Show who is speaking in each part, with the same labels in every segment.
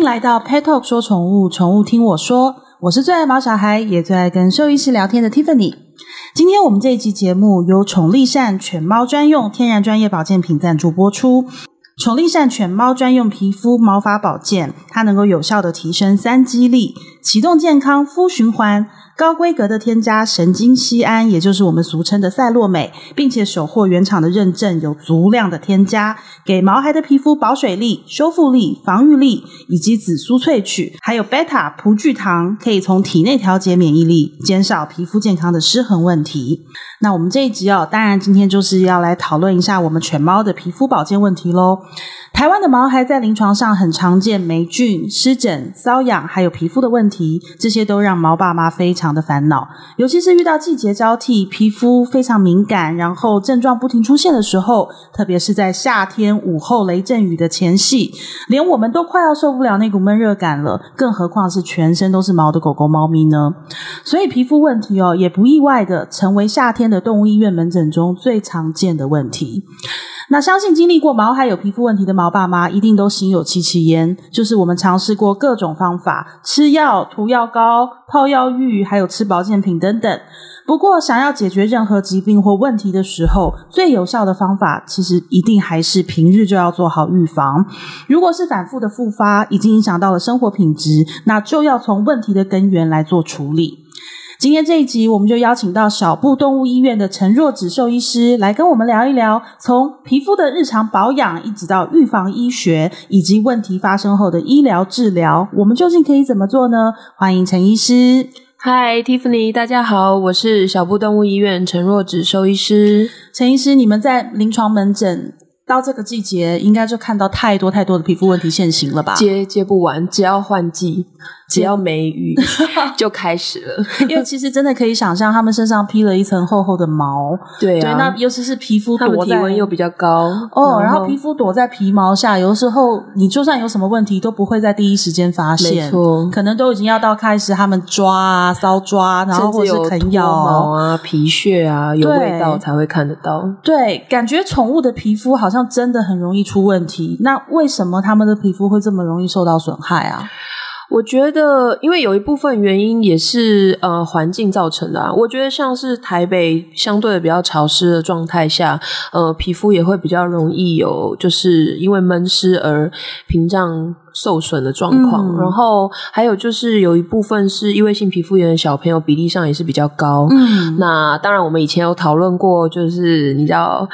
Speaker 1: 迎来到 Pet Talk 说宠物，宠物听我说。我是最爱毛小孩，也最爱跟兽医师聊天的 Tiffany。今天我们这一集节目由宠力善犬猫专用天然专业保健品赞助播出。宠力善犬猫专用皮肤毛发保健，它能够有效的提升三肌力，启动健康肤循环。高规格的添加神经酰胺，也就是我们俗称的赛洛美，并且手获原厂的认证，有足量的添加，给毛孩的皮肤保水力、修复力、防御力，以及紫苏萃取，还有贝塔葡聚糖，可以从体内调节免疫力，减少皮肤健康的失衡问题。那我们这一集哦，当然今天就是要来讨论一下我们犬猫的皮肤保健问题喽。台湾的毛孩在临床上很常见霉菌、湿疹、瘙痒，还有皮肤的问题，这些都让毛爸妈非常的烦恼。尤其是遇到季节交替，皮肤非常敏感，然后症状不停出现的时候，特别是在夏天午后雷阵雨的前夕，连我们都快要受不了那股闷热感了，更何况是全身都是毛的狗狗、猫咪呢？所以皮肤问题哦，也不意外的成为夏天的动物医院门诊中最常见的问题。那相信经历过毛孩有皮肤问题的毛爸妈，一定都心有戚戚焉。就是我们尝试过各种方法，吃药、涂药膏、泡药浴，还有吃保健品等等。不过，想要解决任何疾病或问题的时候，最有效的方法，其实一定还是平日就要做好预防。如果是反复的复发，已经影响到了生活品质，那就要从问题的根源来做处理。今天这一集，我们就邀请到小布动物医院的陈若芷兽医师来跟我们聊一聊，从皮肤的日常保养，一直到预防医学，以及问题发生后的医疗治疗，我们究竟可以怎么做呢？欢迎陈医师。
Speaker 2: 嗨，Tiffany，大家好，我是小布动物医院陈若芷兽医师。
Speaker 1: 陈医师，你们在临床门诊到这个季节，应该就看到太多太多的皮肤问题现形了吧？
Speaker 2: 接接不完，只要换季。只要没雨 就开始了，
Speaker 1: 因为其实真的可以想象，他们身上披了一层厚厚的毛。
Speaker 2: 对啊，
Speaker 1: 对，那尤其是皮肤躲在，
Speaker 2: 体温又比较高
Speaker 1: 哦，然后，然后皮肤躲在皮毛下，有的时候你就算有什么问题，都不会在第一时间发现。
Speaker 2: 没错，
Speaker 1: 可能都已经要到开始他们抓啊、搔抓，然后或者是啃咬
Speaker 2: 毛啊、皮屑啊，有味道才会看得到。
Speaker 1: 对，感觉宠物的皮肤好像真的很容易出问题。那为什么他们的皮肤会这么容易受到损害啊？
Speaker 2: 我觉得，因为有一部分原因也是呃环境造成的啊。我觉得像是台北相对的比较潮湿的状态下，呃，皮肤也会比较容易有就是因为闷湿而屏障受损的状况。嗯。然后还有就是有一部分是异位性皮肤炎的小朋友比例上也是比较高。嗯，那当然我们以前有讨论过，就是你知道。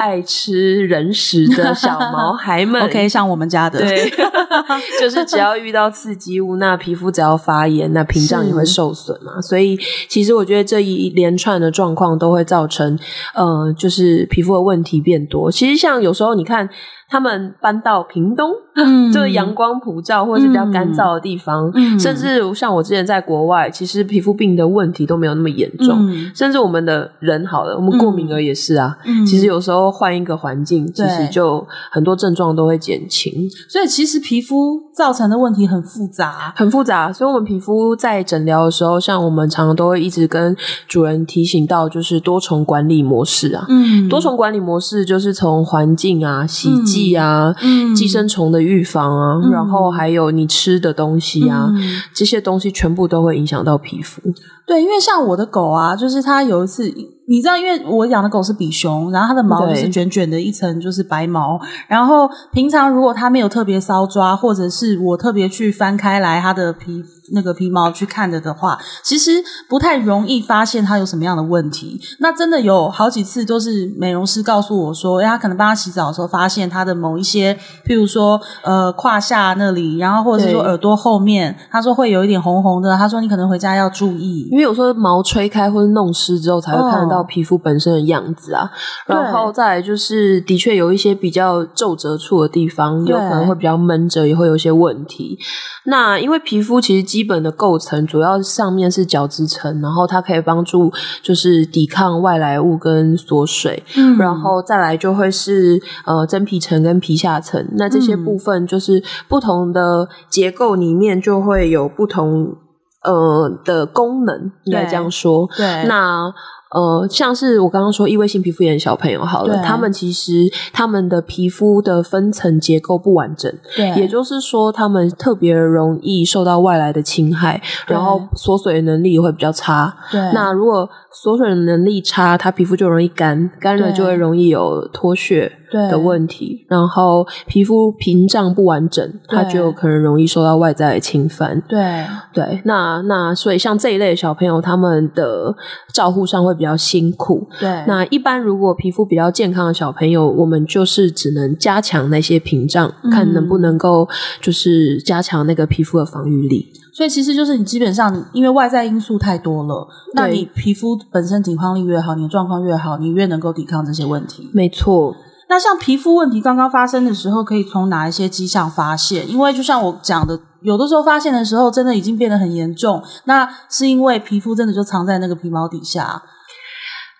Speaker 2: 爱吃人食的小毛孩们，
Speaker 1: OK，像我们家的，
Speaker 2: 对，就是只要遇到刺激物，那皮肤只要发炎，那屏障也会受损嘛。所以，其实我觉得这一连串的状况都会造成，呃，就是皮肤的问题变多。其实，像有时候你看。他们搬到屏东，嗯、就是阳光普照或者是比较干燥的地方，嗯、甚至像我之前在国外，其实皮肤病的问题都没有那么严重。嗯、甚至我们的人好了，我们过敏儿也是啊。嗯、其实有时候换一个环境，其实就很多症状都会减轻。
Speaker 1: 所以其实皮肤造成的问题很复杂，
Speaker 2: 很复杂。所以我们皮肤在诊疗的时候，像我们常常都会一直跟主人提醒到，就是多重管理模式啊。嗯，多重管理模式就是从环境啊、洗剂。啊，寄生虫的预防啊，嗯、然后还有你吃的东西啊，嗯、这些东西全部都会影响到皮肤。
Speaker 1: 对，因为像我的狗啊，就是它有一次，你知道，因为我养的狗是比熊，然后它的毛就是卷卷的一层，就是白毛。然后平常如果它没有特别搔抓，或者是我特别去翻开来它的皮。那个皮毛去看着的话，其实不太容易发现它有什么样的问题。那真的有好几次都是美容师告诉我说，哎，他可能帮他洗澡的时候发现它的某一些，譬如说呃胯下那里，然后或者是说耳朵后面，对他说会有一点红红的。他说你可能回家要注意，
Speaker 2: 因为有时候毛吹开或者弄湿之后才会看得到皮肤本身的样子啊。哦、然后再来就是的确有一些比较皱褶处的地方，有可能会比较闷着，也会有一些问题。那因为皮肤其实基本的构成主要上面是角质层，然后它可以帮助就是抵抗外来物跟锁水，嗯，然后再来就会是呃真皮层跟皮下层，那这些部分就是不同的结构里面就会有不同呃的功能，应该这样说，对，那。呃，像是我刚刚说异位性皮肤炎的小朋友好了，他们其实他们的皮肤的分层结构不完整，
Speaker 1: 对，
Speaker 2: 也就是说他们特别容易受到外来的侵害，然后锁水能力也会比较差。
Speaker 1: 对，
Speaker 2: 那如果锁水能力差，他皮肤就容易干，干了就会容易有脱屑的问题，然后皮肤屏障不完整，它就可能容易受到外在的侵犯。
Speaker 1: 对
Speaker 2: 对，那那所以像这一类的小朋友，他们的照护上会比较辛苦。
Speaker 1: 对，
Speaker 2: 那一般如果皮肤比较健康的小朋友，我们就是只能加强那些屏障，嗯、看能不能够就是加强那个皮肤的防御力。
Speaker 1: 所以其实就是你基本上，因为外在因素太多了，那你皮肤本身抵抗力越好，你的状况越好，你越能够抵抗这些问题。
Speaker 2: 没错。
Speaker 1: 那像皮肤问题刚刚发生的时候，可以从哪一些迹象发现？因为就像我讲的，有的时候发现的时候，真的已经变得很严重，那是因为皮肤真的就藏在那个皮毛底下。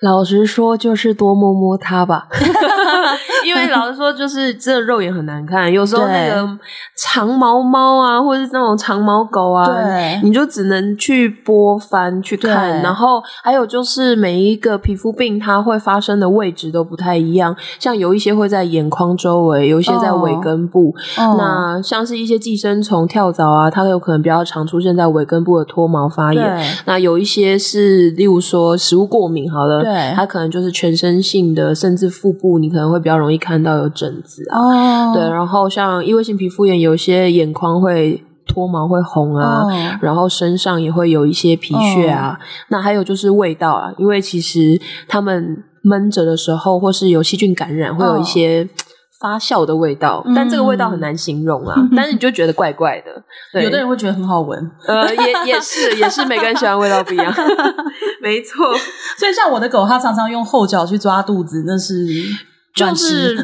Speaker 2: 老实说，就是多摸摸它吧。因为老实说，就是这肉眼很难看，有时候那个长毛猫啊，或者是那种长毛狗啊，对，你就只能去拨翻去看。然后还有就是每一个皮肤病，它会发生的位置都不太一样，像有一些会在眼眶周围，有一些在尾根部。哦、那像是一些寄生虫、跳蚤啊，它有可能比较常出现在尾根部的脱毛发炎。那有一些是，例如说食物过敏，好了。对，它可能就是全身性的，甚至腹部你可能会比较容易看到有疹子啊。Oh. 对，然后像异位性皮肤炎，有些眼眶会脱毛会红啊，oh. 然后身上也会有一些皮屑啊。Oh. 那还有就是味道啊，因为其实他们闷着的时候，或是有细菌感染，会有一些。Oh. 发酵的味道，但这个味道很难形容啊。嗯、但是你就觉得怪怪的，对，
Speaker 1: 有的人会觉得很好闻，
Speaker 2: 呃，也也是也是每个人喜欢味道不一样，没错。
Speaker 1: 所以像我的狗，它常常用后脚去抓肚子，那是。
Speaker 2: 就是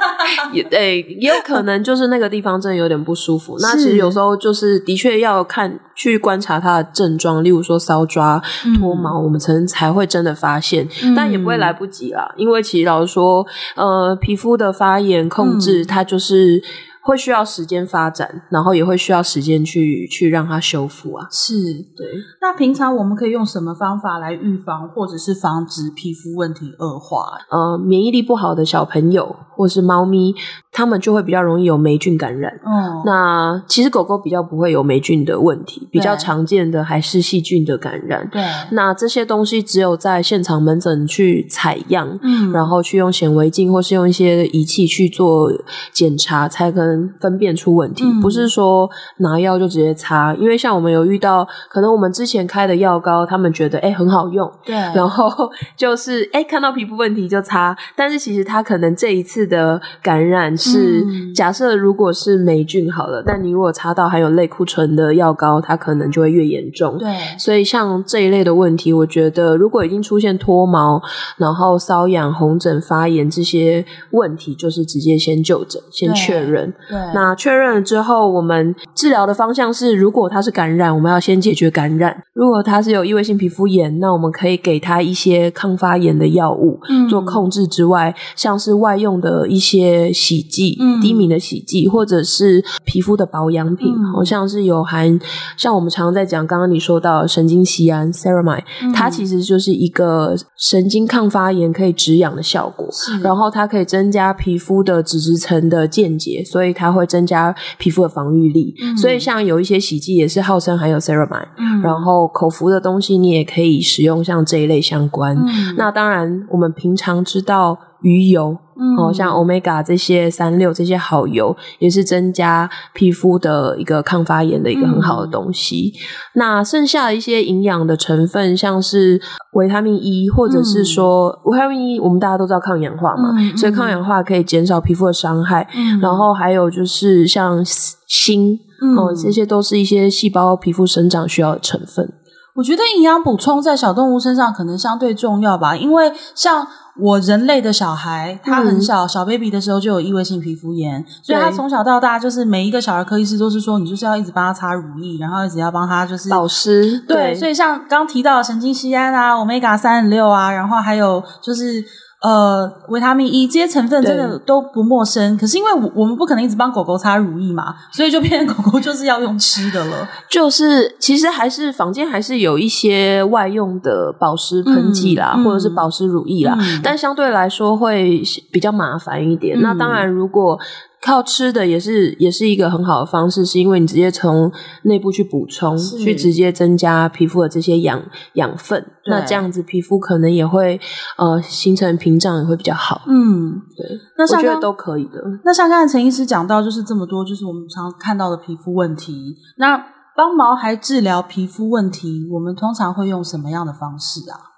Speaker 2: 也诶，也有可能就是那个地方真的有点不舒服。那其实有时候就是的确要看去观察它的症状，例如说搔抓、脱毛，嗯、我们才才会真的发现，嗯、但也不会来不及啦。因为其实老实说，呃，皮肤的发炎控制，它就是。会需要时间发展，然后也会需要时间去去让它修复啊。
Speaker 1: 是，对。那平常我们可以用什么方法来预防或者是防止皮肤问题恶化？
Speaker 2: 呃，免疫力不好的小朋友或是猫咪，他们就会比较容易有霉菌感染。嗯，那其实狗狗比较不会有霉菌的问题，比较常见的还是细菌的感染。
Speaker 1: 对。
Speaker 2: 那这些东西只有在现场门诊去采样，嗯，然后去用显微镜或是用一些仪器去做检查，才可能。分辨出问题，不是说拿药就直接擦，因为像我们有遇到，可能我们之前开的药膏，他们觉得诶、欸、很好用，对，然后就是诶、欸、看到皮肤问题就擦，但是其实他可能这一次的感染是、嗯、假设如果是霉菌好了，但你如果擦到含有类固醇的药膏，它可能就会越严重，对，所以像这一类的问题，我觉得如果已经出现脱毛，然后瘙痒、红疹、发炎这些问题，就是直接先就诊，先确认。
Speaker 1: 对，
Speaker 2: 那确认了之后，我们治疗的方向是：如果它是感染，我们要先解决感染；如果它是有异位性皮肤炎，那我们可以给它一些抗发炎的药物做控制之外，嗯、像是外用的一些洗剂、嗯、低敏的洗剂，或者是皮肤的保养品，好、嗯、像是有含像我们常常在讲，刚刚你说到神经酰胺 ceramide，它其实就是一个神经抗发炎、可以止痒的效果，然后它可以增加皮肤的脂质层的间接，所以。它会增加皮肤的防御力，嗯、所以像有一些洗剂也是号称含有 ceramide，嗯、然后口服的东西你也可以使用像这一类相关。嗯、那当然，我们平常知道鱼油。嗯，哦，像 Omega 这些三六这些好油，也是增加皮肤的一个抗发炎的一个很好的东西。嗯、那剩下的一些营养的成分，像是维他命 E，或者是说维他命 E，我们大家都知道抗氧化嘛，嗯、所以抗氧化可以减少皮肤的伤害。嗯、然后还有就是像锌，哦、嗯，这些都是一些细胞皮肤生长需要的成分。
Speaker 1: 我觉得营养补充在小动物身上可能相对重要吧，因为像。我人类的小孩，他很小，嗯、小 baby 的时候就有异位性皮肤炎，所以他从小到大就是每一个小儿科医师都是说，你就是要一直帮他擦乳液，然后一直要帮他就是
Speaker 2: 保湿。
Speaker 1: 对，所以像刚提到的神经酰胺啊，欧米伽三十六啊，然后还有就是呃，维他命 E 这些成分真的都不陌生，可是因为我我们不可能一直帮狗狗擦乳液嘛，所以就变成狗狗 就是要用吃的了。
Speaker 2: 就是其实还是坊间还是有一些外用的保湿喷剂啦，嗯、或者是保湿乳液啦，嗯、但相对来说会比较麻烦一点。嗯、那当然，如果靠吃的也是也是一个很好的方式，是因为你直接从内部去补充，去直接增加皮肤的这些养养分，那这样子皮肤可能也会呃形成屏障也会比较好。
Speaker 1: 嗯，
Speaker 2: 对，
Speaker 1: 那像
Speaker 2: 我觉得都可以的。
Speaker 1: 那像刚才陈医师讲到，就是这么多，就是我们常看到的皮肤问题。那帮毛孩治疗皮肤问题，我们通常会用什么样的方式啊？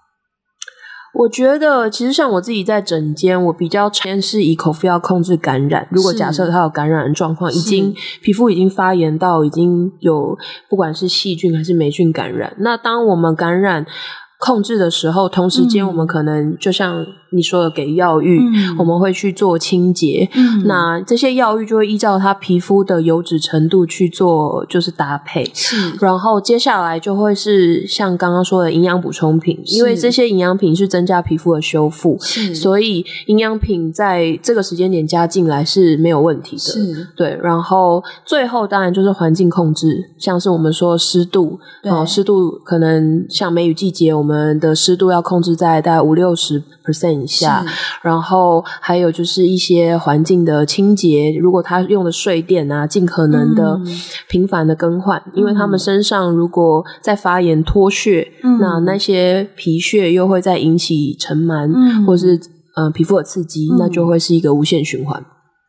Speaker 2: 我觉得其实像我自己在诊间，我比较先是以口服药控制感染。如果假设他有感染的状况，已经皮肤已经发炎到已经有不管是细菌还是霉菌感染，那当我们感染控制的时候，同时间我们可能就像你说的给药浴，嗯、我们会去做清洁。嗯、那这些药浴就会依照它皮肤的油脂程度去做，就是搭配。
Speaker 1: 是，
Speaker 2: 然后接下来就会是像刚刚说的营养补充品，因为这些营养品是增加皮肤的修复，是所以营养品在这个时间点加进来是没有问题的。
Speaker 1: 是，
Speaker 2: 对。然后最后当然就是环境控制，像是我们说湿度，对哦，湿度可能像梅雨季节。我们的湿度要控制在大概五六十 percent 以下，然后还有就是一些环境的清洁，如果他用的睡垫啊，尽可能的频繁的更换，嗯、因为他们身上如果在发炎脱屑，嗯、那那些皮屑又会再引起尘螨，嗯、或是呃皮肤的刺激，嗯、那就会是一个无限循环。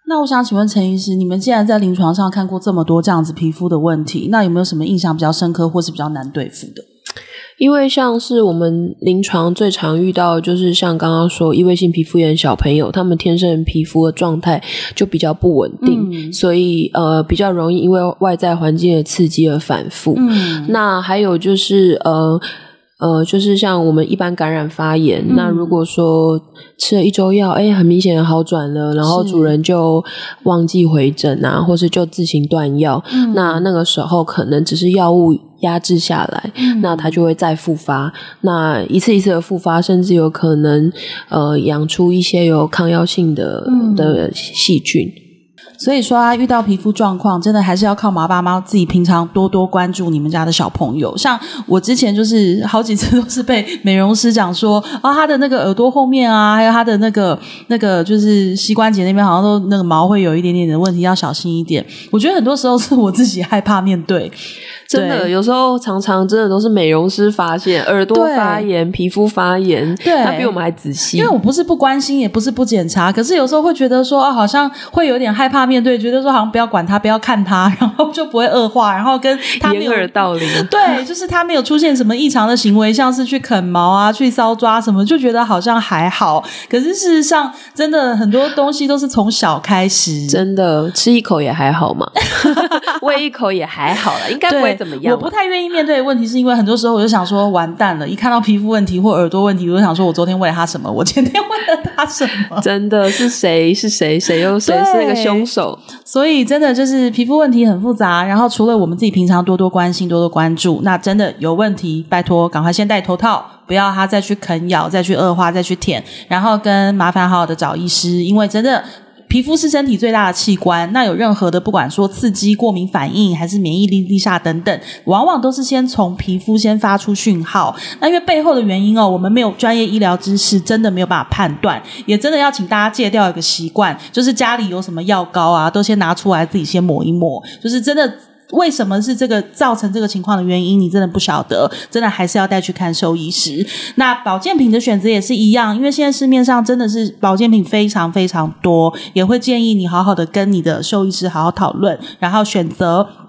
Speaker 1: 那我想请问陈医师，你们既然在临床上看过这么多这样子皮肤的问题，那有没有什么印象比较深刻，或是比较难对付的？
Speaker 2: 因为像是我们临床最常遇到，就是像刚刚说异位性皮肤炎小朋友，他们天生皮肤的状态就比较不稳定，嗯、所以呃比较容易因为外在环境的刺激而反复。嗯、那还有就是呃。呃，就是像我们一般感染发炎，嗯、那如果说吃了一周药，哎，很明显的好转了，然后主人就忘记回诊啊，或是就自行断药，嗯、那那个时候可能只是药物压制下来，嗯、那它就会再复发，那一次一次的复发，甚至有可能呃养出一些有抗药性的、嗯、的细菌。
Speaker 1: 所以说啊，遇到皮肤状况，真的还是要靠毛爸妈自己平常多多关注你们家的小朋友。像我之前就是好几次都是被美容师讲说，啊，他的那个耳朵后面啊，还有他的那个那个就是膝关节那边，好像都那个毛会有一点点的问题，要小心一点。我觉得很多时候是我自己害怕面对。
Speaker 2: 真的，有时候常常真的都是美容师发现耳朵发炎、皮肤发炎，对，他比我们还仔细。
Speaker 1: 因为我不是不关心，也不是不检查，可是有时候会觉得说啊，好像会有点害怕面对，觉得说好像不要管他，不要看他，然后就不会恶化，然后跟他没有
Speaker 2: 掩耳盗铃。
Speaker 1: 对，就是他没有出现什么异常的行为，像是去啃毛啊、去搔抓什么，就觉得好像还好。可是事实上，真的很多东西都是从小开始，
Speaker 2: 真的吃一口也还好嘛，喂一口也还好了，应该不会。怎么样？
Speaker 1: 我不太愿意面对的问题，是因为很多时候我就想说，完蛋了！一看到皮肤问题或耳朵问题，我就想说，我昨天喂了他什么？我前天喂了他什么？
Speaker 2: 真的是谁是谁？谁又谁是那个凶手？
Speaker 1: 所以真的就是皮肤问题很复杂。然后除了我们自己平常多多关心、多多关注，那真的有问题，拜托赶快先戴头套，不要他再去啃咬、再去恶化、再去舔，然后跟麻烦好好的找医师，因为真的。皮肤是身体最大的器官，那有任何的不管说刺激、过敏反应，还是免疫力低下等等，往往都是先从皮肤先发出讯号。那因为背后的原因哦，我们没有专业医疗知识，真的没有办法判断，也真的要请大家戒掉一个习惯，就是家里有什么药膏啊，都先拿出来自己先抹一抹，就是真的。为什么是这个造成这个情况的原因？你真的不晓得，真的还是要带去看兽医师。那保健品的选择也是一样，因为现在市面上真的是保健品非常非常多，也会建议你好好的跟你的兽医师好好讨论，然后选择。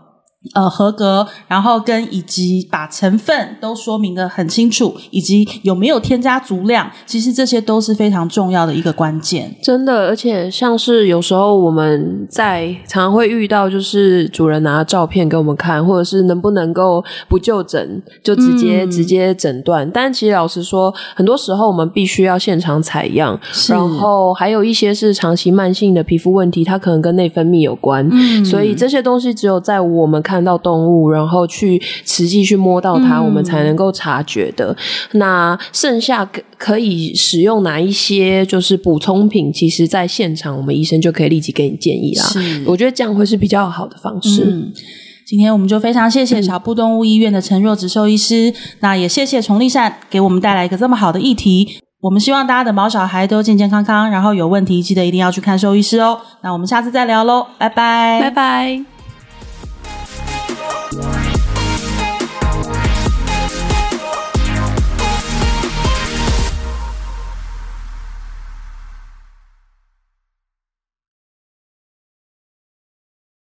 Speaker 1: 呃，合格，然后跟以及把成分都说明的很清楚，以及有没有添加足量，其实这些都是非常重要的一个关键。
Speaker 2: 真的，而且像是有时候我们在常常会遇到，就是主人拿照片给我们看，或者是能不能够不就诊就直接、嗯、直接诊断。但其实老实说，很多时候我们必须要现场采样，然后还有一些是长期慢性的皮肤问题，它可能跟内分泌有关，嗯、所以这些东西只有在我们。看到动物，然后去实际去摸到它，嗯、我们才能够察觉的。那剩下可可以使用哪一些就是补充品？其实，在现场我们医生就可以立即给你建议啦。我觉得这样会是比较好的方式。
Speaker 1: 嗯今天我们就非常谢谢小布动物医院的陈若植兽医师，那也谢谢崇立善给我们带来一个这么好的议题。我们希望大家的毛小孩都健健康康，然后有问题记得一定要去看兽医师哦。那我们下次再聊喽，拜拜，
Speaker 2: 拜拜。